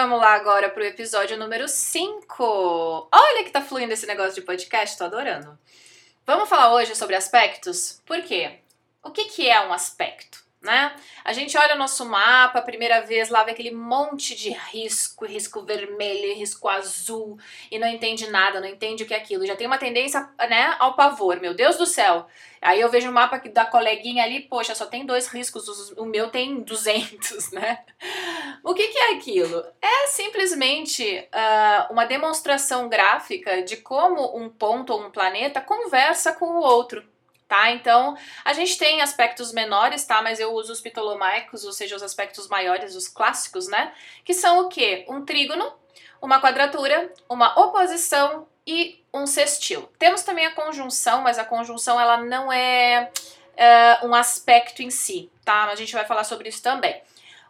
Vamos lá agora pro episódio número 5. Olha que tá fluindo esse negócio de podcast, tô adorando. Vamos falar hoje sobre aspectos? Por quê? O que, que é um aspecto? Né? A gente olha o nosso mapa, a primeira vez lá vê aquele monte de risco, risco vermelho, risco azul, e não entende nada, não entende o que é aquilo. Já tem uma tendência, né, ao pavor, meu Deus do céu. Aí eu vejo o mapa da coleguinha ali, poxa, só tem dois riscos, o meu tem 200, né? O que, que é aquilo? É simplesmente uh, uma demonstração gráfica de como um ponto ou um planeta conversa com o outro tá? Então, a gente tem aspectos menores, tá? Mas eu uso os ptolomaicos, ou seja, os aspectos maiores, os clássicos, né? Que são o quê? Um trígono, uma quadratura, uma oposição e um sextil. Temos também a conjunção, mas a conjunção ela não é uh, um aspecto em si, tá? A gente vai falar sobre isso também.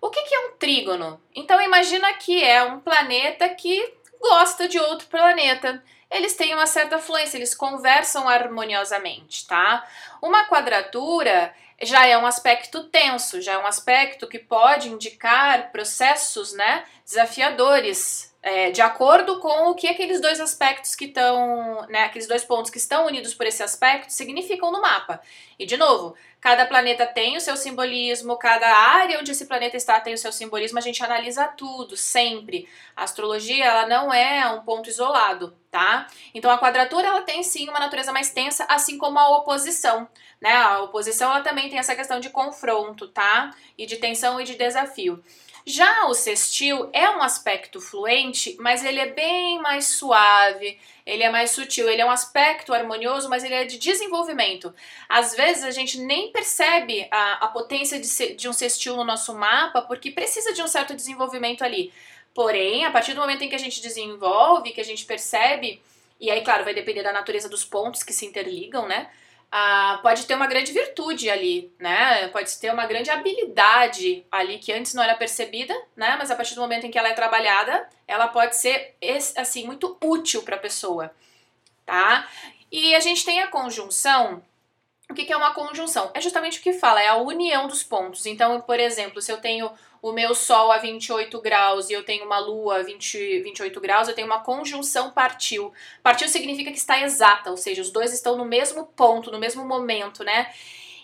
O que, que é um trígono? Então imagina que é um planeta que gosta de outro planeta eles têm uma certa fluência, eles conversam harmoniosamente, tá? Uma quadratura já é um aspecto tenso, já é um aspecto que pode indicar processos, né, desafiadores, é, de acordo com o que aqueles dois aspectos que estão, né, aqueles dois pontos que estão unidos por esse aspecto significam no mapa. E de novo, cada planeta tem o seu simbolismo, cada área onde esse planeta está tem o seu simbolismo, a gente analisa tudo, sempre. A astrologia, ela não é um ponto isolado, tá? Então a quadratura, ela tem sim uma natureza mais tensa, assim como a oposição, né? A oposição, ela também tem essa questão de confronto, tá? E de tensão e de desafio. Já o sextil é um aspecto fluente, mas ele é bem mais suave, ele é mais sutil, ele é um aspecto harmonioso, mas ele é de desenvolvimento. Às vezes a gente nem percebe a, a potência de, de um sextil no nosso mapa porque precisa de um certo desenvolvimento ali. Porém, a partir do momento em que a gente desenvolve, que a gente percebe, e aí, claro, vai depender da natureza dos pontos que se interligam, né? Ah, pode ter uma grande virtude ali, né? Pode ter uma grande habilidade ali que antes não era percebida, né? Mas a partir do momento em que ela é trabalhada, ela pode ser assim muito útil para a pessoa, tá? E a gente tem a conjunção. O que, que é uma conjunção? É justamente o que fala, é a união dos pontos. Então, por exemplo, se eu tenho o meu Sol a 28 graus e eu tenho uma Lua a 20, 28 graus, eu tenho uma conjunção partiu. Partiu significa que está exata, ou seja, os dois estão no mesmo ponto, no mesmo momento, né?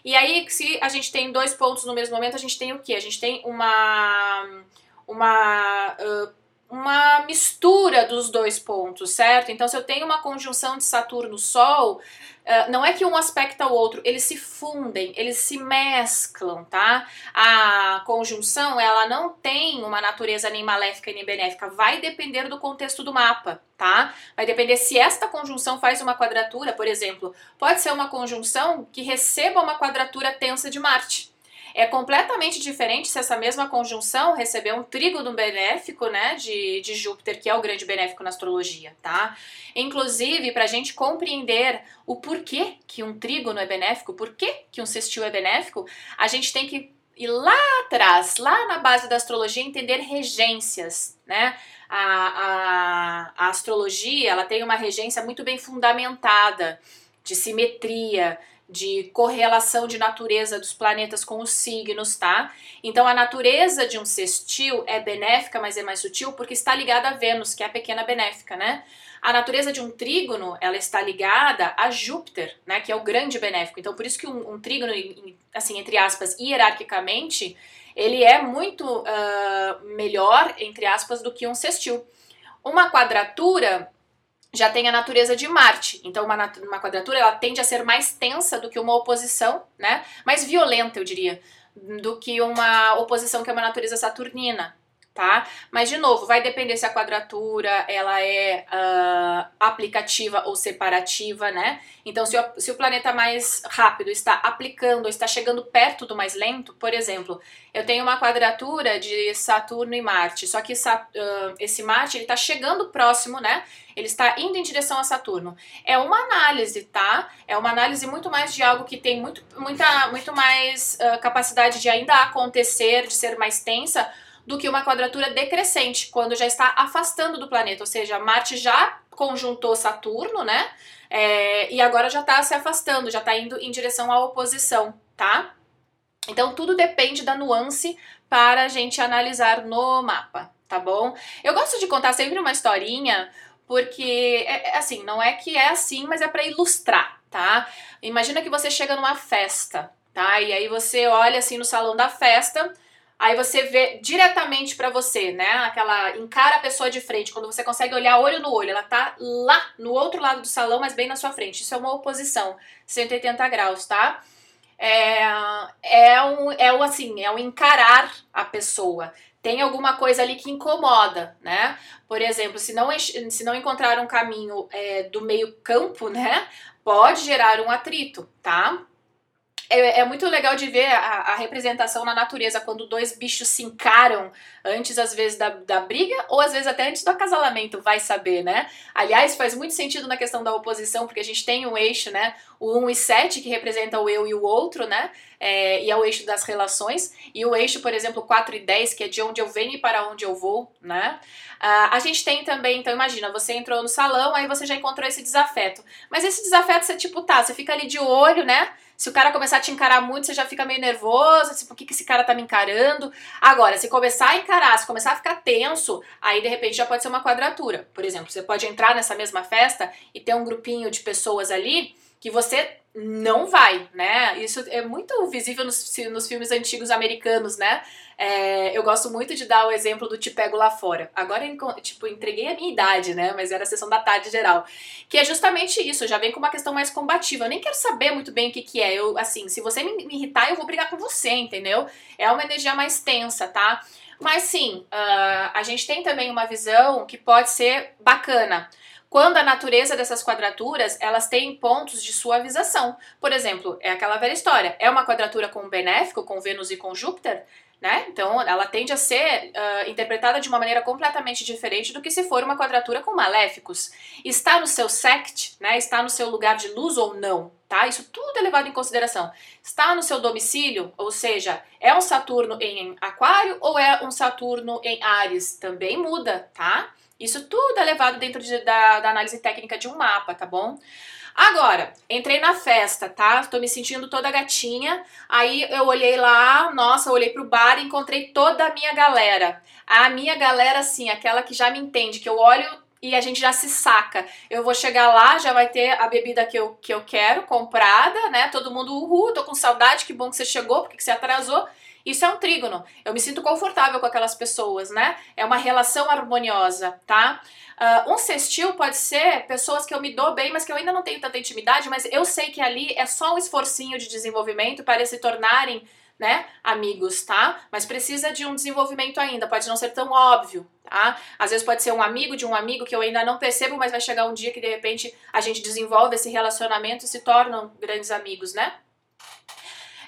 E aí, se a gente tem dois pontos no mesmo momento, a gente tem o quê? A gente tem uma. uma uh, uma mistura dos dois pontos, certo? Então, se eu tenho uma conjunção de Saturno-Sol, uh, não é que um aspecta o outro, eles se fundem, eles se mesclam, tá? A conjunção, ela não tem uma natureza nem maléfica nem benéfica, vai depender do contexto do mapa, tá? Vai depender se esta conjunção faz uma quadratura, por exemplo, pode ser uma conjunção que receba uma quadratura tensa de Marte. É completamente diferente se essa mesma conjunção receber um trígono benéfico, né, de, de Júpiter, que é o grande benéfico na astrologia, tá? Inclusive, para a gente compreender o porquê que um trígono é benéfico, porquê que um sextil é benéfico, a gente tem que ir lá atrás, lá na base da astrologia, entender regências, né? A, a, a astrologia, ela tem uma regência muito bem fundamentada, de simetria, de correlação de natureza dos planetas com os signos, tá? Então a natureza de um sextil é benéfica, mas é mais sutil porque está ligada a Vênus, que é a pequena benéfica, né? A natureza de um trígono, ela está ligada a Júpiter, né, que é o grande benéfico. Então por isso que um, um trígono, assim, entre aspas, hierarquicamente, ele é muito uh, melhor, entre aspas, do que um sextil. Uma quadratura já tem a natureza de Marte. Então, uma, uma quadratura ela tende a ser mais tensa do que uma oposição, né? Mais violenta, eu diria, do que uma oposição que é uma natureza saturnina tá? Mas de novo, vai depender se a quadratura ela é uh, aplicativa ou separativa, né? Então, se o, se o planeta mais rápido está aplicando, está chegando perto do mais lento, por exemplo, eu tenho uma quadratura de Saturno e Marte, só que uh, esse Marte ele está chegando próximo, né? Ele está indo em direção a Saturno. É uma análise, tá? É uma análise muito mais de algo que tem muito, muita, muito mais uh, capacidade de ainda acontecer, de ser mais tensa, do que uma quadratura decrescente, quando já está afastando do planeta, ou seja, Marte já conjuntou Saturno, né? É, e agora já está se afastando, já está indo em direção à oposição, tá? Então tudo depende da nuance para a gente analisar no mapa. tá bom? Eu gosto de contar sempre uma historinha, porque, é, é assim, não é que é assim, mas é para ilustrar, tá? Imagina que você chega numa festa, tá? E aí você olha assim no salão da festa, aí você vê diretamente para você, né? Aquela encara a pessoa de frente, quando você consegue olhar olho no olho, ela tá lá no outro lado do salão, mas bem na sua frente. Isso é uma oposição, 180 graus, tá? É, é um, é um assim, é um encarar a pessoa tem alguma coisa ali que incomoda, né? Por exemplo, se não, se não encontrar um caminho é, do meio campo, né? Pode gerar um atrito, tá? É, é, muito legal de ver a, a, representação na natureza quando dois bichos se encaram antes, às vezes, da, da briga, ou às vezes até antes do acasalamento, vai saber, né? Aliás, faz muito sentido na questão da oposição, porque a gente tem um eixo, né? O 1 e 7, que representa o eu e o outro, né? É, e é o eixo das relações, e o eixo, por exemplo, 4 e 10, que é de onde eu venho e para onde eu vou, né? Uh, a gente tem também, então imagina, você entrou no salão, aí você já encontrou esse desafeto. Mas esse desafeto, você tipo, tá, você fica ali de olho, né? Se o cara começar a te encarar muito, você já fica meio nervoso, assim, por que, que esse cara tá me encarando? Agora, se começar a encarar, se começar a ficar tenso, aí de repente já pode ser uma quadratura. Por exemplo, você pode entrar nessa mesma festa e ter um grupinho de pessoas ali que você não vai, né? Isso é muito visível nos, nos filmes antigos americanos, né? É, eu gosto muito de dar o exemplo do Te Pego Lá Fora. Agora, tipo, entreguei a minha idade, né? Mas era a sessão da tarde geral. Que é justamente isso, já vem com uma questão mais combativa. Eu nem quero saber muito bem o que, que é. Eu, assim, se você me, irritar, eu vou brigar com você, entendeu? É uma energia mais tensa, tá? Mas sim, uh, a gente tem também uma visão que pode ser bacana quando a natureza dessas quadraturas elas têm pontos de suavização. Por exemplo, é aquela velha história: é uma quadratura com benéfico, com Vênus e com Júpiter, né? Então ela tende a ser uh, interpretada de uma maneira completamente diferente do que se for uma quadratura com maléficos. Está no seu sect, né? Está no seu lugar de luz ou não, tá? Isso tudo é levado em consideração. Está no seu domicílio, ou seja, é um Saturno em Aquário ou é um Saturno em Ares? Também muda, tá? Isso tudo é levado dentro de, da, da análise técnica de um mapa, tá bom? Agora, entrei na festa, tá? Tô me sentindo toda gatinha. Aí eu olhei lá, nossa, olhei pro bar e encontrei toda a minha galera. A minha galera, assim, aquela que já me entende, que eu olho e a gente já se saca. Eu vou chegar lá, já vai ter a bebida que eu, que eu quero, comprada, né? Todo mundo, uhul, tô com saudade, que bom que você chegou, porque que você atrasou. Isso é um trígono. Eu me sinto confortável com aquelas pessoas, né? É uma relação harmoniosa, tá? Uh, um sextil pode ser pessoas que eu me dou bem, mas que eu ainda não tenho tanta intimidade, mas eu sei que ali é só um esforcinho de desenvolvimento para se tornarem né, amigos, tá? Mas precisa de um desenvolvimento ainda, pode não ser tão óbvio, tá? Às vezes pode ser um amigo de um amigo que eu ainda não percebo, mas vai chegar um dia que de repente a gente desenvolve esse relacionamento e se tornam grandes amigos, né?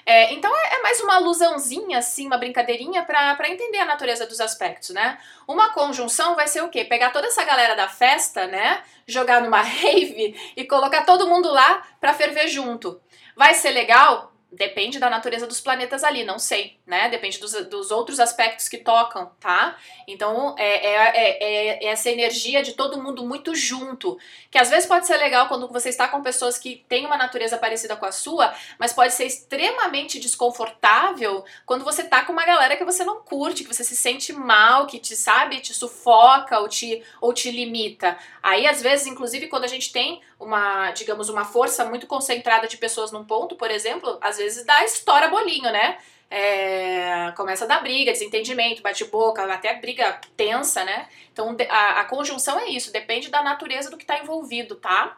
É, então é, é, mais uma alusãozinha, assim, uma brincadeirinha para entender a natureza dos aspectos, né? Uma conjunção vai ser o quê? Pegar toda essa galera da festa, né? Jogar numa rave e colocar todo mundo lá para ferver junto. Vai ser legal? Depende da natureza dos planetas ali, não sei, né? Depende dos, dos outros aspectos que tocam, tá? Então, é, é, é, é, essa energia de todo mundo muito junto, que às vezes pode ser legal quando você está com pessoas que têm uma natureza parecida com a sua, mas pode ser extremamente desconfortável quando você tá com uma galera que você não curte, que você se sente mal, que te, sabe, te sufoca ou te, ou te limita. Aí, às vezes, inclusive, quando a gente tem uma, digamos, uma força muito concentrada de pessoas num ponto, por exemplo, às vezes dá estoura bolinho, né? É, começa a dar briga, desentendimento, bate-boca, até briga tensa, né? Então a, a, conjunção é isso, depende da natureza do que está envolvido, tá?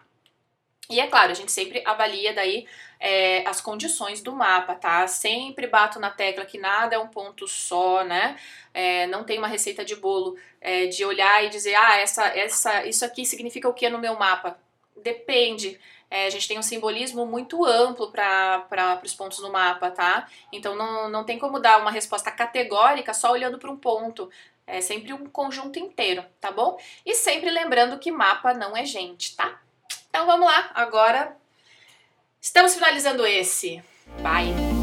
E é claro, a gente sempre avalia daí é, as condições do mapa, tá? Sempre bato na tecla que nada é um ponto só, né? É, não tem uma receita de bolo é, de olhar e dizer, ah, essa, essa, isso aqui significa o que no meu mapa? Depende. É, a gente tem um simbolismo muito amplo para os pontos no mapa, tá? Então não, não tem como dar uma resposta categórica só olhando para um ponto. É sempre um conjunto inteiro, tá bom? E sempre lembrando que mapa não é gente, tá? Então vamos lá, agora estamos finalizando esse. Bye!